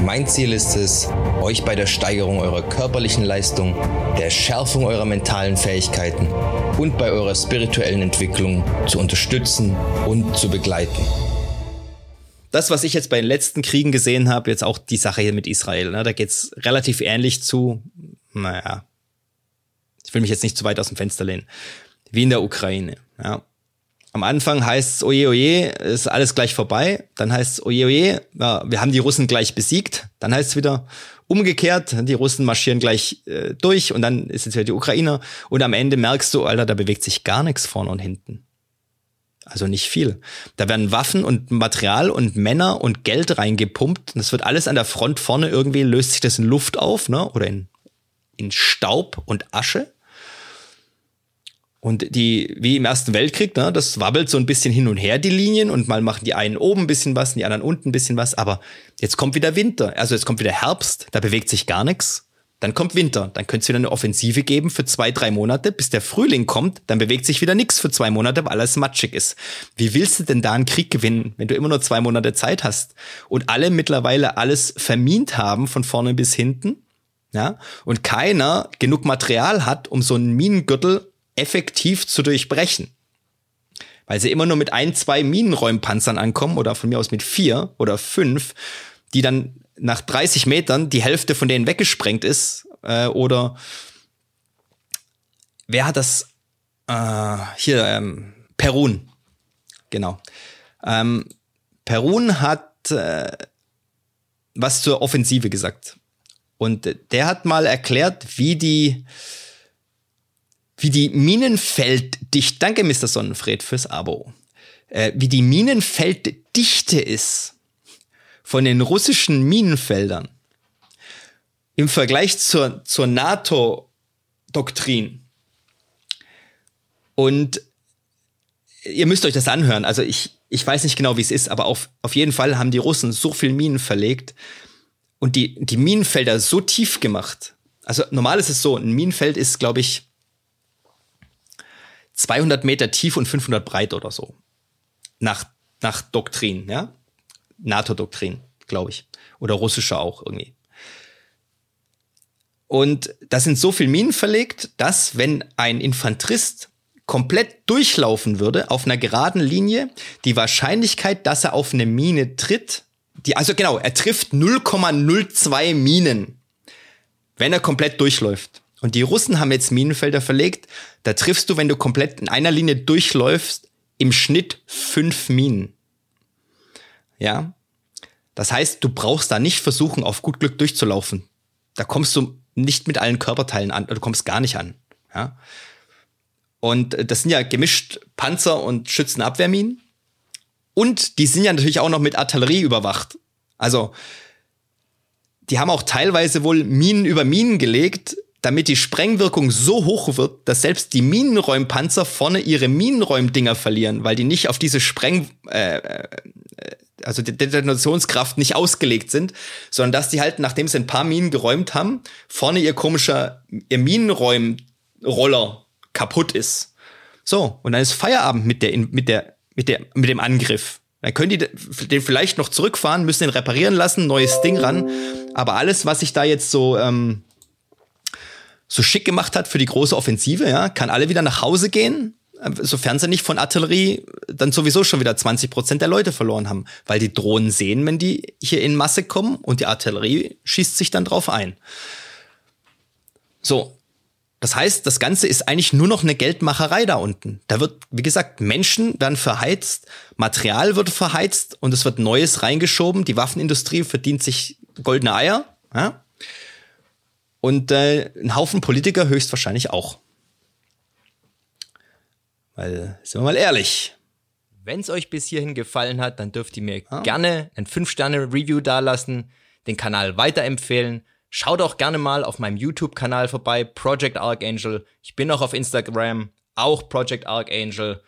Mein Ziel ist es, euch bei der Steigerung eurer körperlichen Leistung, der Schärfung eurer mentalen Fähigkeiten und bei eurer spirituellen Entwicklung zu unterstützen und zu begleiten. Das, was ich jetzt bei den letzten Kriegen gesehen habe, jetzt auch die Sache hier mit Israel, ne, da geht's relativ ähnlich zu, naja, ich will mich jetzt nicht zu weit aus dem Fenster lehnen, wie in der Ukraine. Ja. Am Anfang heißt es, oje, oje, ist alles gleich vorbei. Dann heißt es, oje, oje, ja, wir haben die Russen gleich besiegt. Dann heißt es wieder, umgekehrt, die Russen marschieren gleich äh, durch und dann ist jetzt wieder die Ukrainer. Und am Ende merkst du, Alter, da bewegt sich gar nichts vorne und hinten. Also nicht viel. Da werden Waffen und Material und Männer und Geld reingepumpt. Und das wird alles an der Front vorne irgendwie, löst sich das in Luft auf, ne? Oder in, in Staub und Asche. Und die, wie im Ersten Weltkrieg, ne, das wabbelt so ein bisschen hin und her, die Linien, und mal machen die einen oben ein bisschen was, die anderen unten ein bisschen was, aber jetzt kommt wieder Winter, also jetzt kommt wieder Herbst, da bewegt sich gar nichts. Dann kommt Winter, dann könnte es wieder eine Offensive geben für zwei, drei Monate, bis der Frühling kommt, dann bewegt sich wieder nichts für zwei Monate, weil alles matschig ist. Wie willst du denn da einen Krieg gewinnen, wenn du immer nur zwei Monate Zeit hast? Und alle mittlerweile alles vermint haben von vorne bis hinten? Ja, und keiner genug Material hat, um so einen Minengürtel effektiv zu durchbrechen. Weil sie immer nur mit ein, zwei Minenräumpanzern ankommen oder von mir aus mit vier oder fünf, die dann nach 30 Metern die Hälfte von denen weggesprengt ist. Äh, oder wer hat das? Äh, hier, ähm, Perun. Genau. Ähm, Perun hat äh, was zur Offensive gesagt. Und der hat mal erklärt, wie die wie die Minenfelddichte, danke Mr. Sonnenfred fürs Abo, äh, wie die Minenfelddichte ist von den russischen Minenfeldern im Vergleich zur, zur NATO-Doktrin. Und ihr müsst euch das anhören. Also ich, ich weiß nicht genau, wie es ist, aber auf, auf jeden Fall haben die Russen so viel Minen verlegt und die, die Minenfelder so tief gemacht. Also normal ist es so, ein Minenfeld ist, glaube ich, 200 Meter tief und 500 breit oder so. Nach, nach Doktrin, ja. NATO-Doktrin, glaube ich. Oder russische auch irgendwie. Und da sind so viel Minen verlegt, dass wenn ein Infanterist komplett durchlaufen würde auf einer geraden Linie, die Wahrscheinlichkeit, dass er auf eine Mine tritt, die, also genau, er trifft 0,02 Minen, wenn er komplett durchläuft. Und die Russen haben jetzt Minenfelder verlegt. Da triffst du, wenn du komplett in einer Linie durchläufst, im Schnitt fünf Minen. Ja. Das heißt, du brauchst da nicht versuchen, auf gut Glück durchzulaufen. Da kommst du nicht mit allen Körperteilen an, du kommst gar nicht an. Ja. Und äh, das sind ja gemischt Panzer- und Schützenabwehrminen. Und die sind ja natürlich auch noch mit Artillerie überwacht. Also, die haben auch teilweise wohl Minen über Minen gelegt, damit die Sprengwirkung so hoch wird, dass selbst die Minenräumpanzer vorne ihre Minenräumdinger verlieren, weil die nicht auf diese Spreng, äh, äh, also die Detonationskraft nicht ausgelegt sind, sondern dass die halt, nachdem sie ein paar Minen geräumt haben, vorne ihr komischer, ihr Minenräumroller kaputt ist. So, und dann ist Feierabend mit der, mit der, mit der, mit dem Angriff. Dann können die den vielleicht noch zurückfahren, müssen den reparieren lassen, neues Ding ran. Aber alles, was ich da jetzt so ähm, so schick gemacht hat für die große Offensive, ja, kann alle wieder nach Hause gehen, sofern sie nicht von Artillerie dann sowieso schon wieder 20 Prozent der Leute verloren haben, weil die Drohnen sehen, wenn die hier in Masse kommen und die Artillerie schießt sich dann drauf ein. So. Das heißt, das Ganze ist eigentlich nur noch eine Geldmacherei da unten. Da wird, wie gesagt, Menschen werden verheizt, Material wird verheizt und es wird Neues reingeschoben. Die Waffenindustrie verdient sich goldene Eier. Ja? Und äh, ein Haufen Politiker höchstwahrscheinlich auch. Weil, sind wir mal ehrlich. Wenn es euch bis hierhin gefallen hat, dann dürft ihr mir ah. gerne ein 5-Sterne-Review dalassen, den Kanal weiterempfehlen. Schaut auch gerne mal auf meinem YouTube-Kanal vorbei, Project Archangel. Ich bin auch auf Instagram, auch Project Archangel.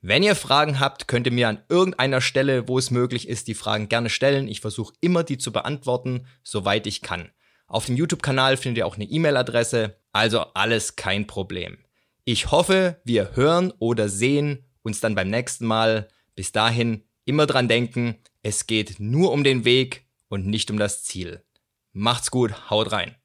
Wenn ihr Fragen habt, könnt ihr mir an irgendeiner Stelle, wo es möglich ist, die Fragen gerne stellen. Ich versuche immer, die zu beantworten, soweit ich kann. Auf dem YouTube-Kanal findet ihr auch eine E-Mail-Adresse, also alles kein Problem. Ich hoffe, wir hören oder sehen uns dann beim nächsten Mal. Bis dahin immer dran denken, es geht nur um den Weg und nicht um das Ziel. Macht's gut, haut rein.